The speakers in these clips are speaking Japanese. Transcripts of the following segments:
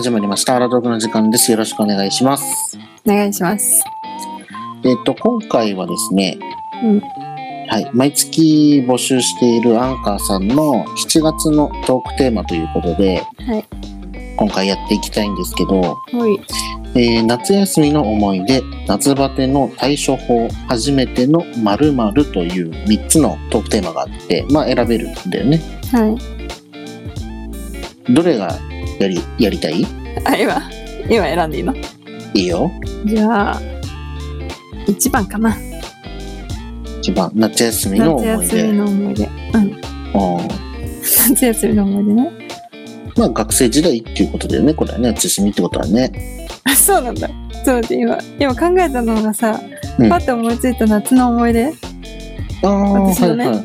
はい、始まりました。アラトークの時間です。よろしくお願いします。お願いします。えっ、と、今回はですね、うん。はい、毎月募集しているアンカーさんの7月のトークテーマということで、はい。今回やっていきたいんですけど、ほい。えー夏休みの思い出、夏バテの対処法、初めての〇〇という3つのトークテーマがあって、まあ選べるんだよね。はい。どれがやり、やりたい？あ、今、今選んでいいの？いいよ。じゃあ、1番かな。一番、夏休みの思い出。夏休みの思い出。うん。うん夏休みの思い出ね。まあ学生時代っていうことだよね、これはね、夏休みってことはね。あ、そうなんだ。そうで今、今考えたのがさ、うんパッと思いついた夏の思い出、ああ、はい私のねはい。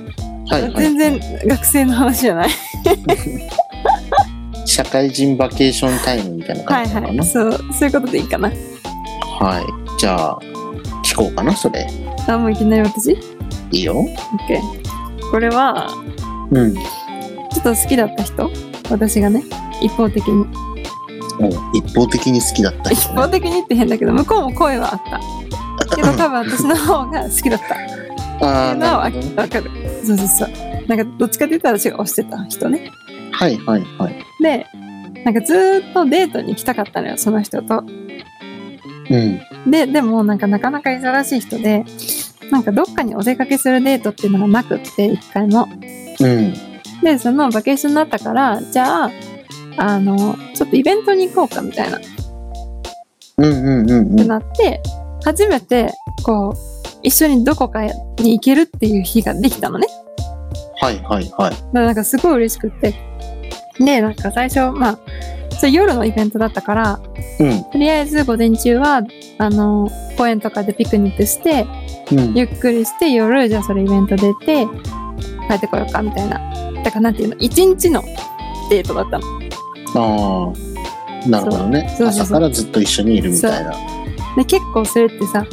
はいはい。全然学生の話じゃない。社会人バケーションタイムみたいなはい感じかな？はい。そう、そういうことでいいかな。はい。じゃあ、聞こうかな、それ。あ、もういきなり私？いいよ。?OK。これは、うん。ちょっと好きだった人？私がね、一方的に。お一方的に好きだった一人、方ね。的にって変だけど、向こうも声はあった。けど多分私の方が好きだった。ああ、ね。わかる。そうそうそう。なんかどっちかって言ったら私が推してた人ね。はいはいはい。で、なんかずーっとデートに行きたかったのよ、その人と。うん。で、でもなんかなかなか忙しい人で、なんかどっかにお出かけするデートっていうのがなくって、一回も。うん。で、そのバケーションになったから、じゃあ、あの、ちょっとイベントに行こうかみたいな、っうんうんうんてうん。なって、初めて、こう、一緒にどこかに行けるっていう日ができたのね。はいはいはい。だからなんかすごい嬉しくって。で、なんか最初、まあ、それ夜のイベントだったから、うん。とりあえず午前中は、あの、公園とかでピクニックして、うん。ゆっくりして夜、じゃあそれイベント出て、帰ってこようか、みたいな。だからなんていうの、一日のデートだったの。ああ。なるほどね。そうそうそう朝からずっと一緒にいるみたいな。で、結構それってさ、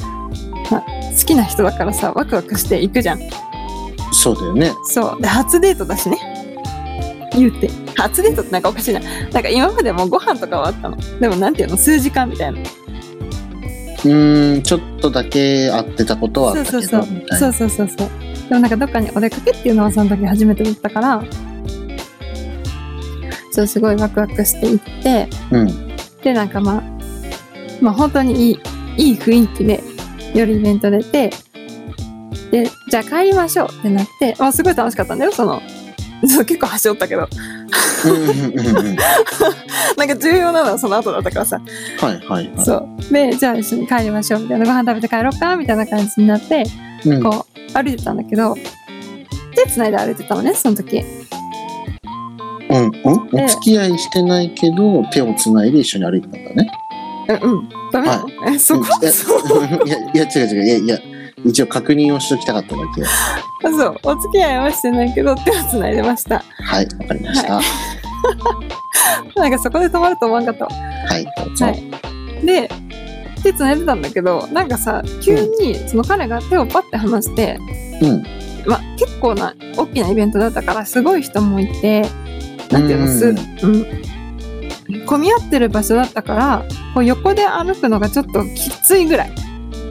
まあ、好きな人だからさ、ワクワクして行くじゃん。そうだよね。そう。で、初デートだしね。言うて。初デートってなんかおかしいな。なんか今までもご飯とかはあったの。でもなんていうの、数時間みたいな。うーん、ちょっとだけ会ってたことはあったけど、そうそうそう。そうそうそうそうでもなんかどっかにお出かけっていうのはその時初めてだったからそうすごいワクワクしていってうん。でなんかまあまあ本当にいいいい雰囲気で夜イベント出てでじゃあ帰りましょうってなって、まあ、すごい楽しかったんだよそのそう結構端折ったけど。なんか重要なのはその後だったからさ。はいはいはい。そう。でじゃあ一緒に帰りましょうみたいなご飯食べて帰ろうかみたいな感じになってうん、こう歩いてたんだけど手つないで歩いてたのねその時。うん、うん、お付き合いしてないけど、手をつないで一緒に歩いてたんだね。うんうん。ダメなの、えそこうんそう。いや、いや、違う違う。いや、いや、一応確認をしときたかっただけ。そう。お付き合いはしてないけど手をつないでました。はい、わかりました。は なんかそこで止まると思わんかったわ。い。はい。で手つないでたんだけどなんかさ急にその彼が手をパッて離して、うん。まあ、結構な大きなイベントだったからすごい人もいてなんていうのす、ううん、混み合ってる場所だったからこう横で歩くのがちょっときついぐらい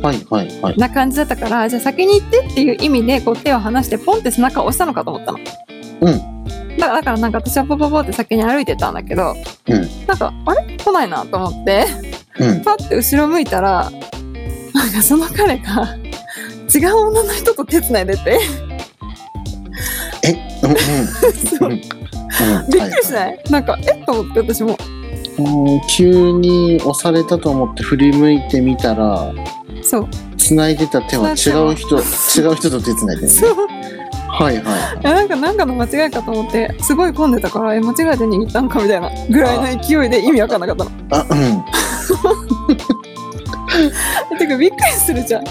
はい、はい、はい。な感じだったからじゃあ先に行ってっていう意味でこう手を離してポンって背中を押したのかと思ったの。うん。だからだからなんか私はポポポって先に歩いてたんだけど、うんなんかあれ？来ないなと思ってうん。パッて後ろ向いたらなんかその彼が違う女の人と手つないでてえ、うん、うん。そううん。うんびっくりしない、なんかえ？っと思って私もはい急に押されたと思って振り向いてみたら、そう繋いでた手は違う人、違う人と手繋いでるね。そうはい、はい。いやなんかなんかの間違いかと思ってすごい混んでたからえ間違えて握ったんかみたいなぐらいの勢いで意味わかんなかったの。あ、え てかびっくりするじゃん。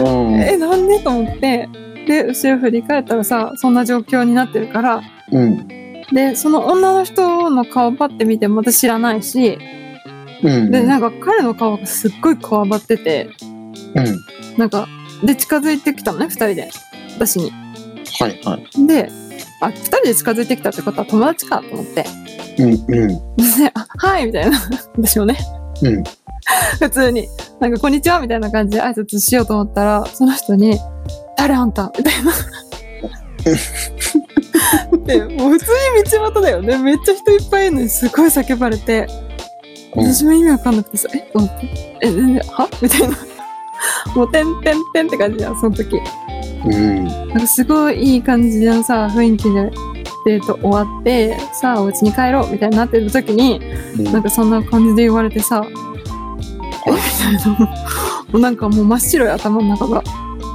うん。うん。えなんでと思ってで後ろ振り返ったらさそんな状況になってるからうん。でその女の人の顔パッて見ても私知らないしうん。でなんか彼の顔がすっごいこわばっててうん。なんかで近づいてきたのね2人で私に。はい、はい。であ、二人で近づいてきたってことは友達かと思って。うんうん。で、あ、はいみたいな。私もね。うん。普通に、なんか、こんにちはみたいな感じで挨拶しようと思ったら、その人に、誰あんたみたいな。で、もう普通に道端だよね。めっちゃ人いっぱいいるのにすごい叫ばれて、うん私も意味わかんなくてさ、え、と思って、え、全然、は？みたいな。もう、てんてんてんって感じじゃん、その時。うん。なんかすごいいい感じのさ、雰囲気でデート終わって、さあ、お家に帰ろうみたいになってる時に、うんなんかそんな感じで言われてさ、えみたいな。もうなんかもう真っ白い頭の中が。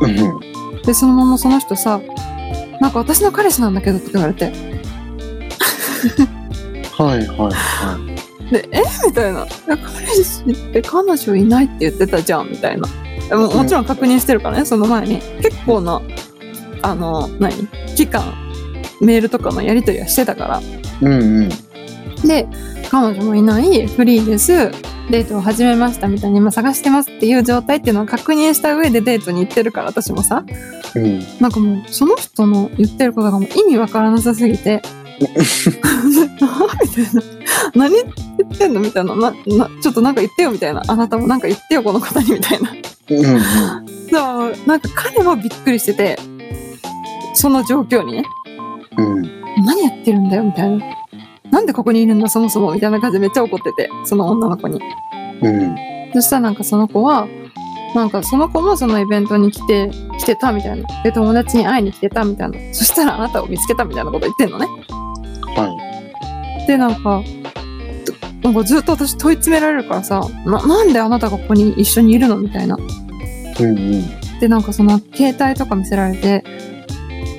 うん。で、そのままその人さ、なんか私の彼氏なんだけどって言われて。はいはいはで、えみたいな。彼氏って彼女いないって言ってたじゃんみたいな。でももちろん確認してるからね、その前に。結構な、あの、何？期間、メールとかのやり取りはしてたから。い。うんうん。で、彼女もいない、フリーです、デートを始めましたみたいに今探してますっていう状態っていうのを確認した上でデートに行ってるから、私もさ。うん。なんかもう、その人の言ってることがもう意味わからなさすぎて、みたいな。何言ってんのみたいななな。ちょっとなんか言ってよみたいな。あなたもなんか言ってよ、この方にみたいな。うんうん。でも、なんか彼もびっくりしてて、その状況にね。うん。何やってるんだよみたいな。なんでここにいるんだそもそもみたいな感じでめっちゃ怒ってて、その女の子に。うん。そしたらなんかその子は、なんかその子もそのイベントに来て、来てたみたいな。で、友達に会いに来てたみたいな。そしたらあなたを見つけたみたいなこと言ってんのね。はで、なんか、なんかずっと私問い詰められるからさ、な、なんであなたがここに一緒にいるの？みたいな。い。うんうん。で、なんかその携帯とか見せられて、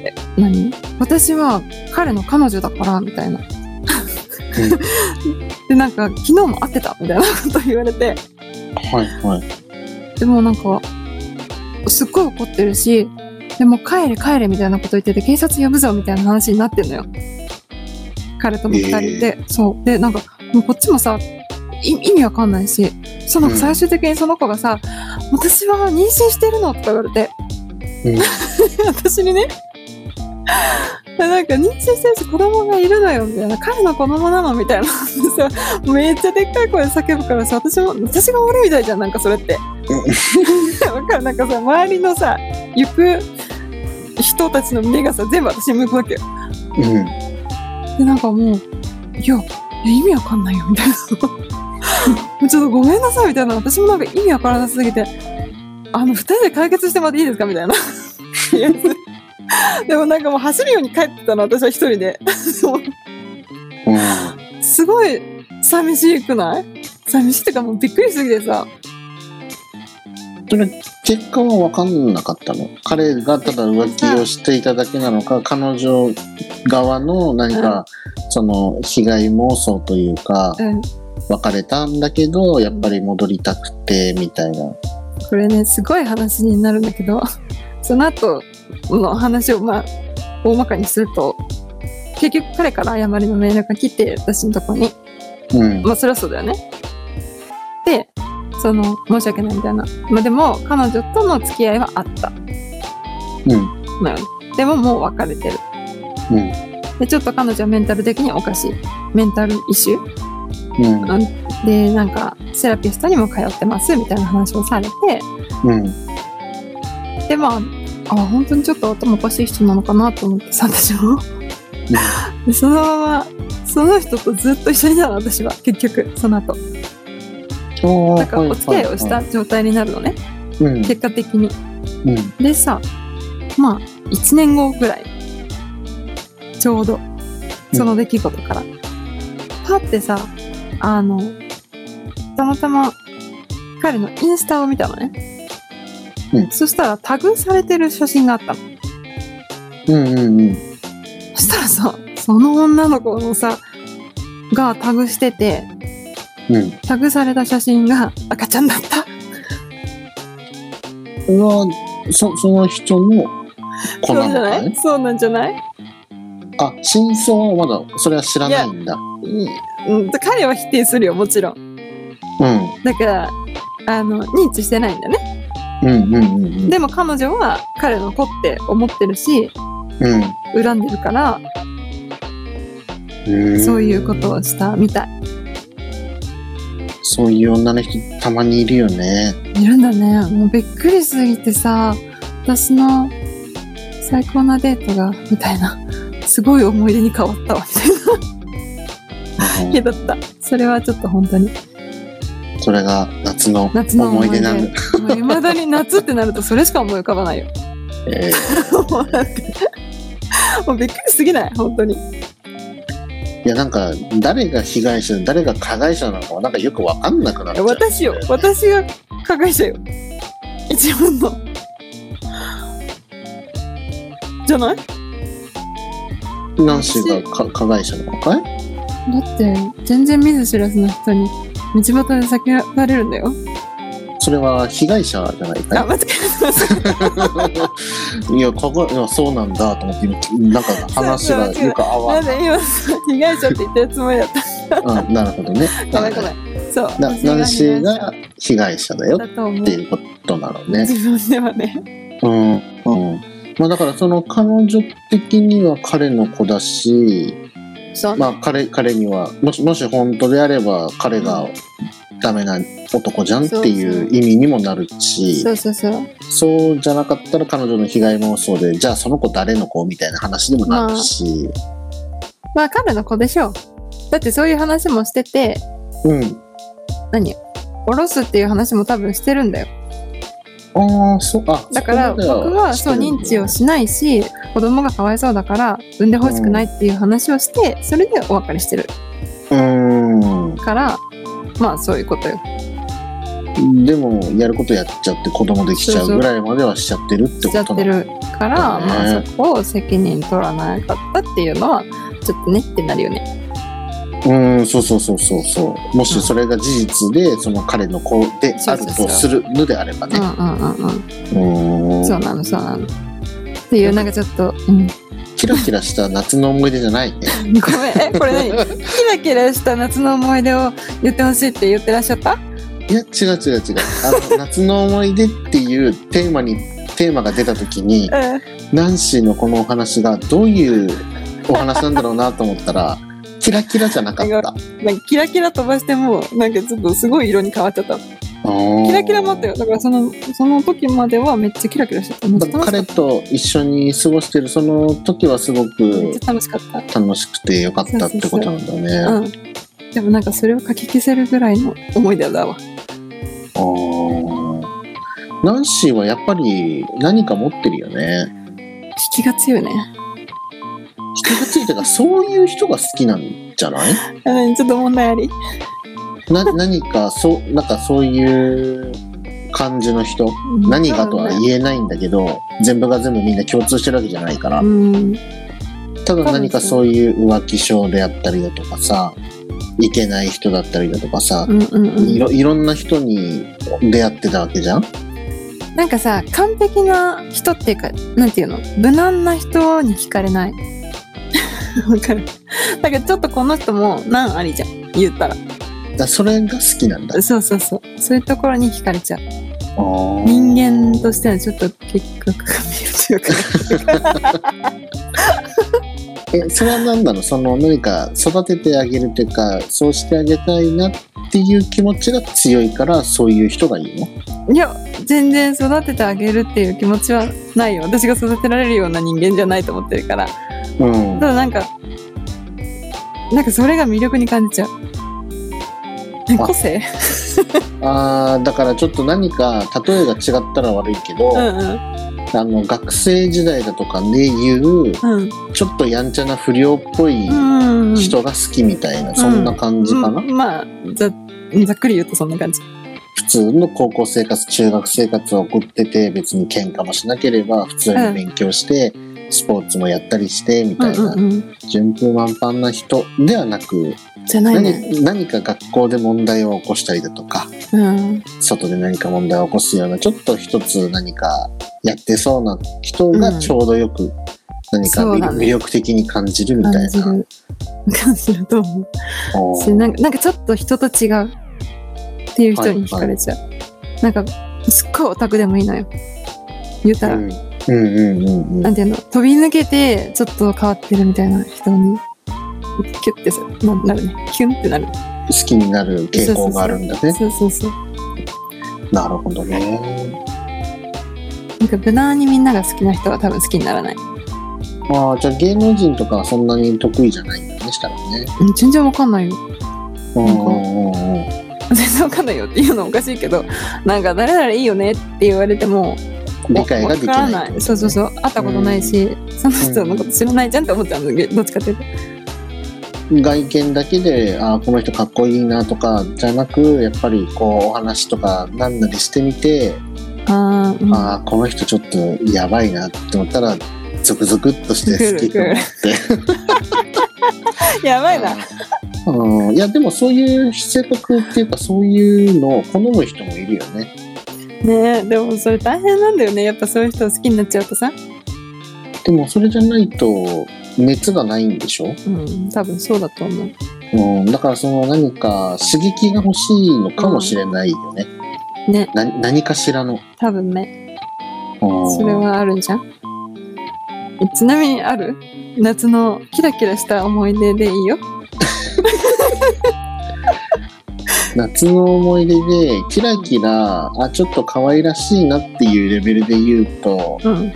え、何？私は彼の彼女だから、みたいな。で、なんか昨日も会ってたみたいな こと言われて、はいはい。でもなんか、すっごい怒ってるし、でも帰れ帰れみたいなこと言ってて、警察呼ぶぞみたいな話になってんのよ。彼とも二人で、そう。で、なんか、もうこっちもさ、い意味わかんないし、そのうん最終的にその子がさ、私は妊娠してるのとか言われて、うん。私にね、なんか妊娠してるし子供がいるのよみたいな、彼の子供なのみたいなさ、めっちゃでっかい声で叫ぶからさ、私も、私が悪いみたいじゃん、なんかそれって。わかる？なんかさ、周りのさ、行く人たちの目がさ、全部私に向くわけよ。うん。で、なんかもう、いや、意味わかんないよ、みたいな。ちょっとごめんなさい、みたいな。私もなんか意味わからなさすぎて、あの、二人で解決してもらっていいですかみたいな。でもなんかもう走るように帰ってたの、私は一人で。すごい寂しくない？寂しいっていうかもうびっくりしすぎてさ。それ、結果は分かんなかったの彼がただ浮気をしていただけなのか、彼女側の何か、その、被害妄想というか、うん。別れたんだけど、やっぱり戻りたくて、みたいな。これね、すごい話になるんだけど、その後の話をまあ、大まかにすると、結局彼から謝りのメールが来て、私のとこに。うん。まあ、そりゃそうだよね。で、その、申し訳ないみたいな。まあ、でも、彼女との付き合いはあったうん。のよ。でも、もう別れてる。うん。で、ちょっと彼女はメンタル的におかしい。メンタルイシュー？うん。で、なんか、セラピストにも通ってます、みたいな話をされて、うん。で、まあ、あ、本当にちょっと頭おかしい人なのかなと思ってさ、私も。で、そのまま、その人とずっと一緒になるの、私は、結局、その後。おなんか、お付き合いをした状態になるのね、うん。結果的に。うん。でさ、まあ、1年後ぐらい、ちょうど、その出来事から、パってさ、あの、たまたま、彼のインスタを見たのね。うんそしたら、タグされてる写真があったの。うんうんうん。そしたらさ、その女の子のさ、がタグしてて、うん。タグされた写真が赤ちゃんだった。うわ、そ、その人の子なそうじゃなのかい？いそうなんじゃない？あ、真相はまだ、それは知らないんだ。うん、彼は否定するよ、もちろん。うん。だから、あの、認知してないんだね。うんうんうんうん。でも彼女は彼の子って思ってるし、うん。恨んでるから、うんそういうことをしたみたい。そういう女の人たまにいるよね。いるんだね。もうびっくりしすぎてさ、私の最高なデートが、みたいな。すごい思い出に変わったわ、みたいな だった。それはちょっと本当に。それが夏の夏の思い出。なんだ。もう未だに夏ってなるとそれしか思い浮かばないよ。え もうなんか、もうびっくりしすぎない？本当に。やなんか誰が被害者で誰が加害者なのかはなんかよくわかんなくなっちゃう。私よ。私が加害者よ。一番の。じゃない？ナンシーがか加害者なのかいだって、全然見ず知らずの人に道端で叫ばれるんだよ。それは被害者じゃないあ、か間違えいいや加害いやそうなんだと思って今なんか話がよく合た。わなんで今、被害者って言ってるつもりだった。うん、なるほどね。ごめんごめん。そう。なナンシーが被害者だよって。いうことなのね。自分ではね。うん。うん。まあだからその彼女的には彼の子だし、そうまあ彼、彼には、もし、もし本当であれば彼がダメな男じゃんっていう意味にもなるし、そうそうそう。そうじゃなかったら彼女の被害妄想で、じゃあその子誰の子みたいな話にもなるし、まあ彼の子でしょう。だってそういう話もしてて、うん。何？おろすっていう話も多分してるんだよ。ああ、そう、あ、だから僕はそう認知をしないし、子供がかわいそうだから産んでほしくないっていう話をして、それでお別れしてるうーん。から、まあそういうことよ。でも、やることやっちゃって子供できちゃうぐらいまではしちゃってるってしちゃことなのってるから、ねまあそこを責任取らなかったっていうのは、ちょっとねってなるよね。うん、そうそうそうそうそう。もしそれが事実で、その彼の子であるとするのであればね。うんうんうんうん。うーん。そうなのそうなの。っていうなんかちょっと、うん、キラキラした夏の思い出じゃないね。ごめん、え、これ何？キラキラした夏の思い出を言ってほしいって言ってらっしゃった？いや、違う違う違う。あの、夏の思い出っていうテーマに、テーマが出た時に、うん。ナンシーのこのお話がどういうお話なんだろうなと思ったら、キラキラじゃなかった。なんかキラキラ飛ばしても、なんかちょっとすごい色に変わっちゃった。キキラキラもあったよ。だからその、その時まではめっちゃキラキラしてた。彼。と一緒に過ごしてるその時はすごく楽しかった。楽しくてよかったってことなんだね。うん。でもなんかそれを書き消せるぐらいの思い出だわ。あーナンシーはやっぱり何か持ってるよね。引きが強いね。人がついてかそういう人が好きなんじゃない？うん、ちょっと問題あり。な何かそうなんかそういう感じの人何がとは言えないんだけど全部が全部みんな共通してるわけじゃないからうん。ただ何かそういう浮気症であったりだとかさいけない人だったりだとかさうんうんうん。いろいろんな人に出会ってたわけじゃん？なんかさ、完璧な人っていうか、なんていうの？無難な人に惹かれない？わかる。だからちょっとこの人も難ありじゃん。言ったら。だそれが好きなんだそうそうそう。そういうところに惹かれちゃう。人人間としてはちょっと結局が見るというか。えそれは何なの？その何か育ててあげるというかそうしてあげたいなっていう気持ちが強いからそういう人がいいの？いや、全然育ててあげるっていう気持ちはないよ。私が育てられるような人間じゃないと思ってるから。うんただなんか、なんかそれが魅力に感じちゃう。個性？あーだからちょっと何か例えが違ったら悪いけど、うんうん。あの学生時代だとかで言ううん。ちょっとやんちゃな不良っぽいうん。人が好きみたいな、そんな感じかな、うんまあざ、ざっくり言うとそんな感じ。普通の高校生活中学生活を送ってて別に喧嘩もしなければ普通に勉強して、スポーツもやったりしてみうんたいな、うんうん。順風満帆な人ではなく、じゃないね。何何か学校で問題を起こしたりだとかうん。外で何か問題を起こすようなちょっと一つ何かやってそうな人がちょうどよく何か魅,、力的に感じるみたいな。感じる。感じると思う。なんかなんかちょっと人と違うっていう人に惹かれちゃう。なんか、すっごいオタクでもいいのよ。言うたら、うんうんうんうんうんなんていうの、飛び抜けてちょっと変わってるみたいな人にキュッてさななるねキュンってなる好きになる傾向があるんだね。そうそうそうなるほどね。なんか無難にみんなが好きな人は多分好きにならないああ、じゃあ芸能人とかはそんなに得意じゃないんだね、したらね。うん全然わかんないようんうんうんうん。全然わかんないよっていうのおかしいけどなんか誰々いいよねって言われても理解ができわからない。ないそうそうそう会ったことないし、その人のこと知らないじゃんって思っちゃうんだけどどっちかっていうと外見だけで、ああ、この人かっこいいなとか、じゃなく、やっぱりこう、お話とかなんなりしてみて、あー、うん、ああ、この人ちょっとやばいなって思ったら、ゾクゾクっとして好きと思って。やばいな。うん、いや、でもそういう性格っていうか、そういうのを好む人もいるよね。ねえでもそれ大変なんだよね。やっぱそういう人を好きになっちゃうとさ。でもそれじゃないと、熱がないんでしょ？うん多分そうだと思う。うん、だからその何か刺激が欲しいのかもしれないよね。ね。な何かしらの。多分ね。うん。それはあるんじゃん。えちなみにある？夏のキラキラした思い出でいいよ。夏の思い出で、キラキラ、あ、ちょっと可愛らしいなっていうレベルで言うと、うんうん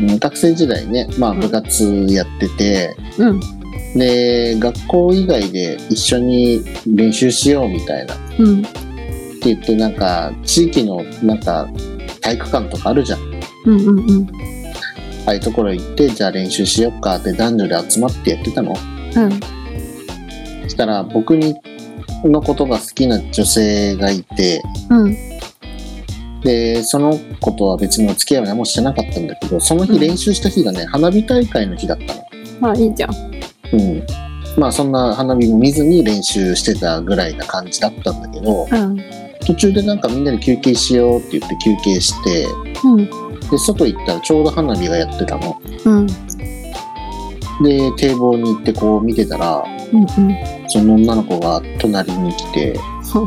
学生時代ね、まあうん。部活やってて、うん。で、学校以外で一緒に練習しようみたいな。ってうん言って、なんか、地域のなんか、体育館とかあるじゃん。うんうんうん。ああいうところ行って、じゃあ練習しよっかって男女で集まってやってたの。うん。そしたら僕にのことが好きな女性がいて、うんで、その子とは別にお付き合いは何もしてなかったんだけど、そのうん。日練習した日がね、花火大会の日だったの。まあいいじゃん。うん。まあそんな花火も見ずに練習してたぐらいな感じだったんだけど、うん。途中でなんかみんなで休憩しようって言って休憩して、うん。で、外行ったらちょうど花火がやってたの。うん。で、堤防に行ってこう見てたら、うんうん。その女の子が隣に来て、ほう。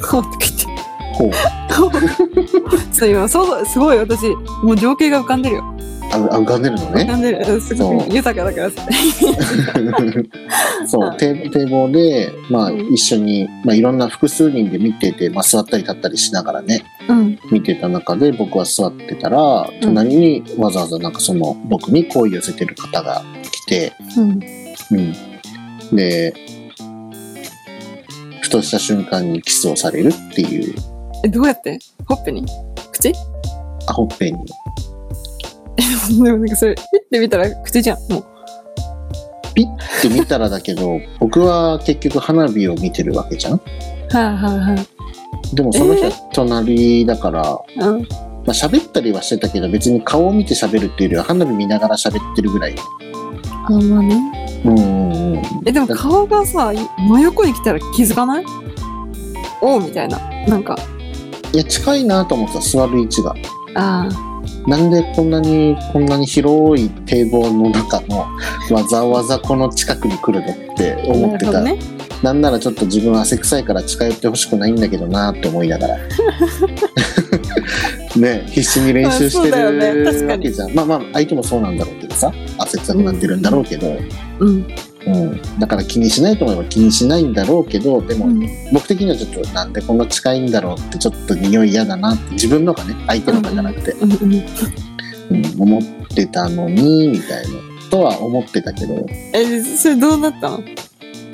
ほうって言ってほう、ちょっと今そうすごい私もう情景が浮かんでるよ。あ浮かんでるのね。浮かんでる。うんすごそう。い豊かだからさ。そう、堤堤防で、まあ、うん。一緒に、まあ、いろんな複数人で見てて、まあ、座ったり立ったりしながらね、うん。見てた中で僕は座ってたら、隣にわざわざなんかその、僕に好意寄せてる方が来て、うん。うん。で、ふとした瞬間にキスをされるっていう、えどうやって？ほっぺに？口？あ、ほっぺに。でもなんかそれピッて見たら口じゃんもう。ピッて見たらだけど、僕は結局花火を見てるわけじゃん。はあはあはでもその人は隣だから、あうん。まあ、喋ったりはしてたけど別に顔を見て喋るっていうよりは花火見ながら喋ってるぐらい。あまあねうんうんうん。えでも顔がさ真横に来たら気づかない？おうみたいな。なんかいや、近いなと思ってた、座る位置が。あなんでこんなに、こんなに広い堤防の中のわざわざこの近くに来るのってあ思ってた。ねなんならちょっと自分汗臭いから近寄ってほしくないんだけどなって思いながら。ね必死に練習してるわけじゃん。まあまあ、相手もそうなんだろうけどさ、汗臭くなってるんだろうけど、うんうん。だから気にしないと思えば気にしないんだろうけど、でも、うん。僕的にはちょっとなんでこんな近いんだろうってちょっと匂い嫌だなって自分のがね相手のがじゃなくて、うんうんうん。思ってたのにみたいなとは思ってたけど。えそれどうなったの？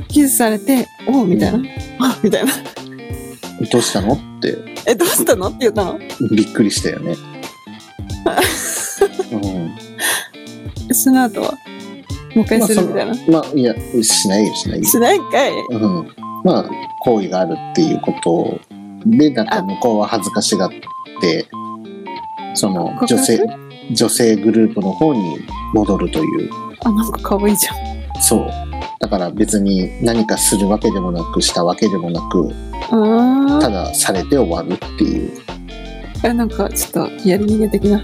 キスされておうみたいな。あみたいな。どうしたの？って。えどうしたの？って言ったの？びっくりしたよね。うん、その後は？もう一回するみたいな、まあいやしないよしないよ。しないんかい。うん、まあ好意があるっていうことでなんか向こうは恥ずかしがってその女性女性グループの方に戻るという。あなんか可愛いじゃん。そう。だから別に何かするわけでもなくしたわけでもなく、あただされて終わるっていう。あなんかちょっとやり逃げ的な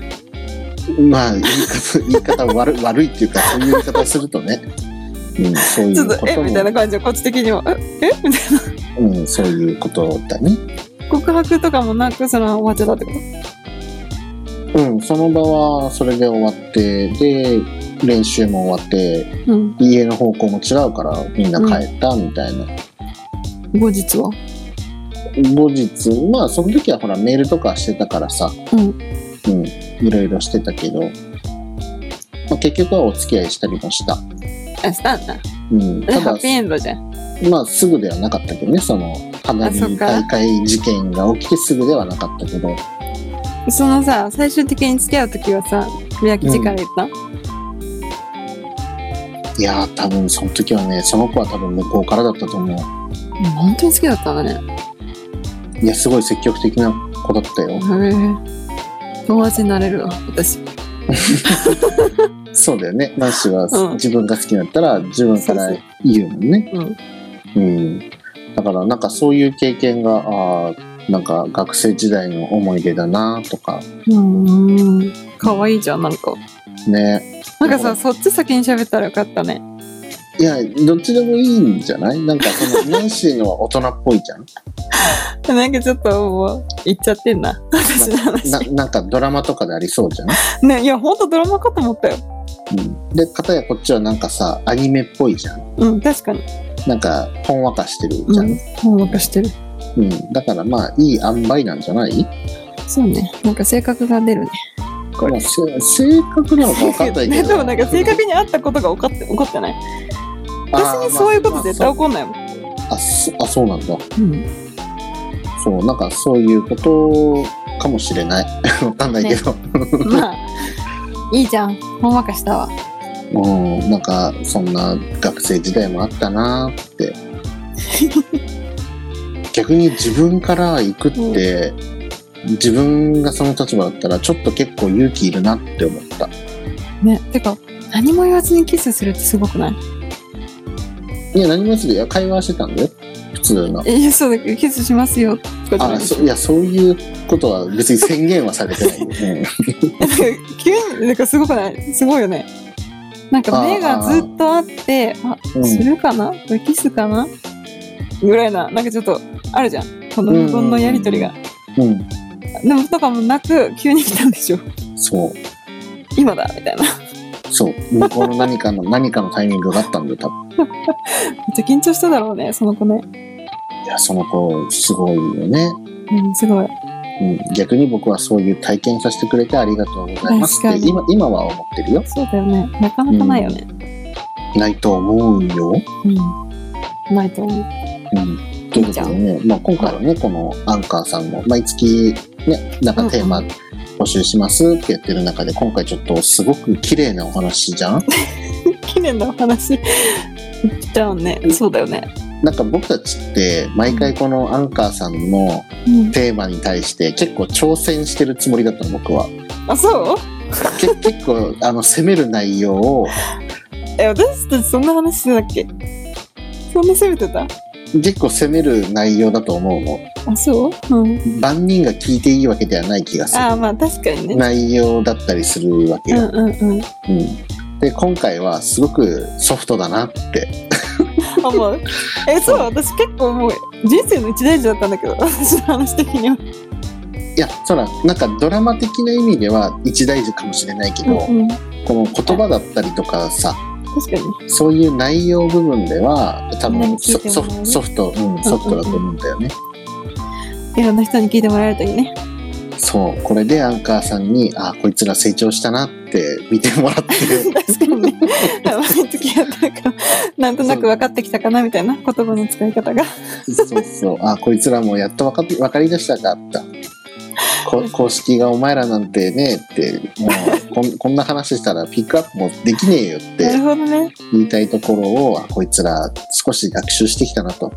まあ言い方、言い方悪い悪いっていうか、そういう言い方をするとね、うん、そういちょっうこととえみたいなも、感じでこっち的にはええ？みたいな。うん、そういうことだね。告白とかもなくその終わっちゃったってこうん、その場はそれで終わって、で、練習も終わってうん。家の方向も違うからみんな帰ったみたいな、後日は？後日まあその時はほらメールとかしてたからさ。うん。うんいろいろしてたけど、まあ、結局はお付き合いしたりもした、あ、したんだ。うん、で、ただハッピーエンドじゃん。まあすぐではなかったけどねその花火大会事件が起きてすぐではなかったけどそのさ、最終的に付き合う時はさ、宮城から言った、いやー多分その時はねその子は多分向こうからだったと思ううん、本当に好きだったんだね。いやすごい積極的な子だったよへえ。友達になれるわ、私。そうだよね。ナンシーはうん。自分が好きだったら自分から言うもんね。うん。うん。だからなんかそういう経験があーなんか学生時代の思い出だなとか。うーん。かわいいじゃん、なんか。ね。なんかさ、そっち先に喋ったらよかったね。いやどっちでもいいんじゃない？なんかそのナンシーのは大人っぽいじゃん。なんかちょっともう、言っちゃってんな。私の話。ななんかドラマとかでありそうじゃん、ね、いや、ほんとドラマかと思ったよ。うん、で片やこっちはなんかさアニメっぽいじゃんうん、確かに。なんかほんわかしてるじゃん、うん。ほんわかしてる。うん、だからまあいい塩梅なんじゃない？そうね。なんか性格が出るね。これまあ、。せ性格なのか分かんないけね、ど でもなんか正確にあったことが起こって起こってない？私にそういうこと絶対起こんないもん、あそあそうなんだうん、そうなんかそういうことかもしれない。分かんないけど、まあいいじゃん。ほんわかしたわ。うんなんかそんな学生時代もあったなーって。逆に自分から行くって、自分がその立場だったらちょっと結構勇気いるなって思った。ねてか何も言わずにキスするってすごくない？いや何もするよ会話してたんだよ普通の。いやそうだけどキスしますよ。とかじゃそいやそういうことは別に宣言はされてない。よ、うんなんか急になんかすごくない？すごいよね。なんか目がずっとあってあうんするかな？これキスかな？ぐらいななんかちょっとあるじゃん。この無言のやりとりが、うん、でもとかもなく急に来たんでしょ。そう。今だみたいな。そう。向こうの何かの何かのタイミングがあったんだよ多分。めっちゃ緊張しただろうねその子ねいやその子すごいよね、うんすごい。うん、逆に僕はそういう体験させてくれてありがとうございますって今今は思ってるよ。そうだよね。なかなかないよね。ないと思うよ、うん、ないと思う。うん、ということでね、まあ、今回はねこのアンカーさんも毎月ねなんかテーマうん募集しますってやってる中で今回ちょっとすごく綺麗なお話じゃん？綺麗なお話。じゃんねそうだよねなんか僕たちって毎回このアンカーさんのうん。テーマに対して結構挑戦してるつもりだったの僕は。あそう？け 結構あの攻める内容を。え私たちそんな話してたっけ？そんな責めてた？結構攻める内容だと思うの。あそう？うん。万人が聞いていいわけではない気がする。あまあ確かにね。内容だったりするわけよ、うんうんうん。うん。で今回はすごくソフトだなって思う。えそう私結構もう人生の一大事だったんだけど 私の話的には。いやそらなんかドラマ的な意味では一大事かもしれないけど、うんうん。この言葉だったりとかさ確かに。そういう内容部分では多分ソソソフト、うん、ソフトだと思うんだよね、いろんな人に聞いてもらえるといいね。そう。これでアンカーさんにあこいつら成長したなって見てもらって。確かに。ね長い付き合ったからなんとなく分かってきたかなみたいな言葉の使い方が。そうそう。あこいつらもやっと分か分かりだしたか。った公式がお前らなんてねってもうこん こんな話したらピックアップもできねえよって言いたいところをあこいつら少し学習してきたなと。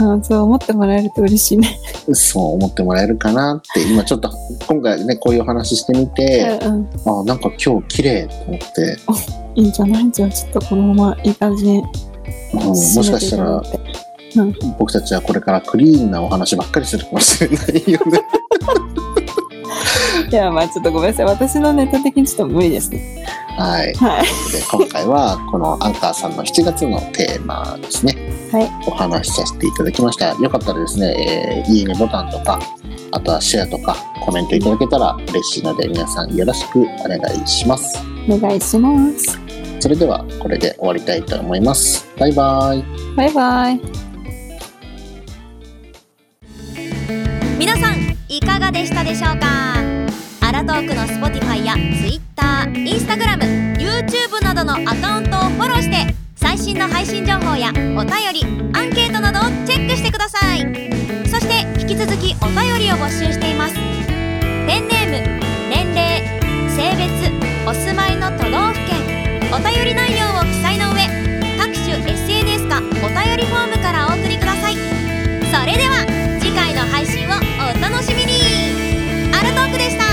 あそう思ってもらえると嬉しいね。そう思ってもらえるかなって今ちょっと今回ねこういうお話してみて、うんうん。あなんか今日綺麗と思って、いいんじゃない？じゃあちょっとこのままいい感じにうんもしかしたら締めていただいて。僕たちはこれからクリーンなお話ばっかりするかもしれないよね いやまあちょっとごめんなさい。私のネタ的にちょっと無理ですね。はい。はい。で今回はこのアンカーさんの7月のテーマですね。はい。お話しさせていただきました。よかったらですね、えーいいねボタンとかあとはシェアとかコメントいただけたら嬉しいので皆さんよろしくお願いします。お願いします。それではこれで終わりたいと思います。バイバイ。バイバイ。皆さんいかがでしたでしょうか？アラトークの Spotify や TwitterInstagramYouTube などのアカウントをフォローして最新の配信情報やお便りアンケートなどをチェックしてください。そして引き続きお便りを募集しています。ペンネーム年齢性別お住まいの都道府県お便り内容を記載の上各種 SNS かお便りフォームからお送りください。それではでした。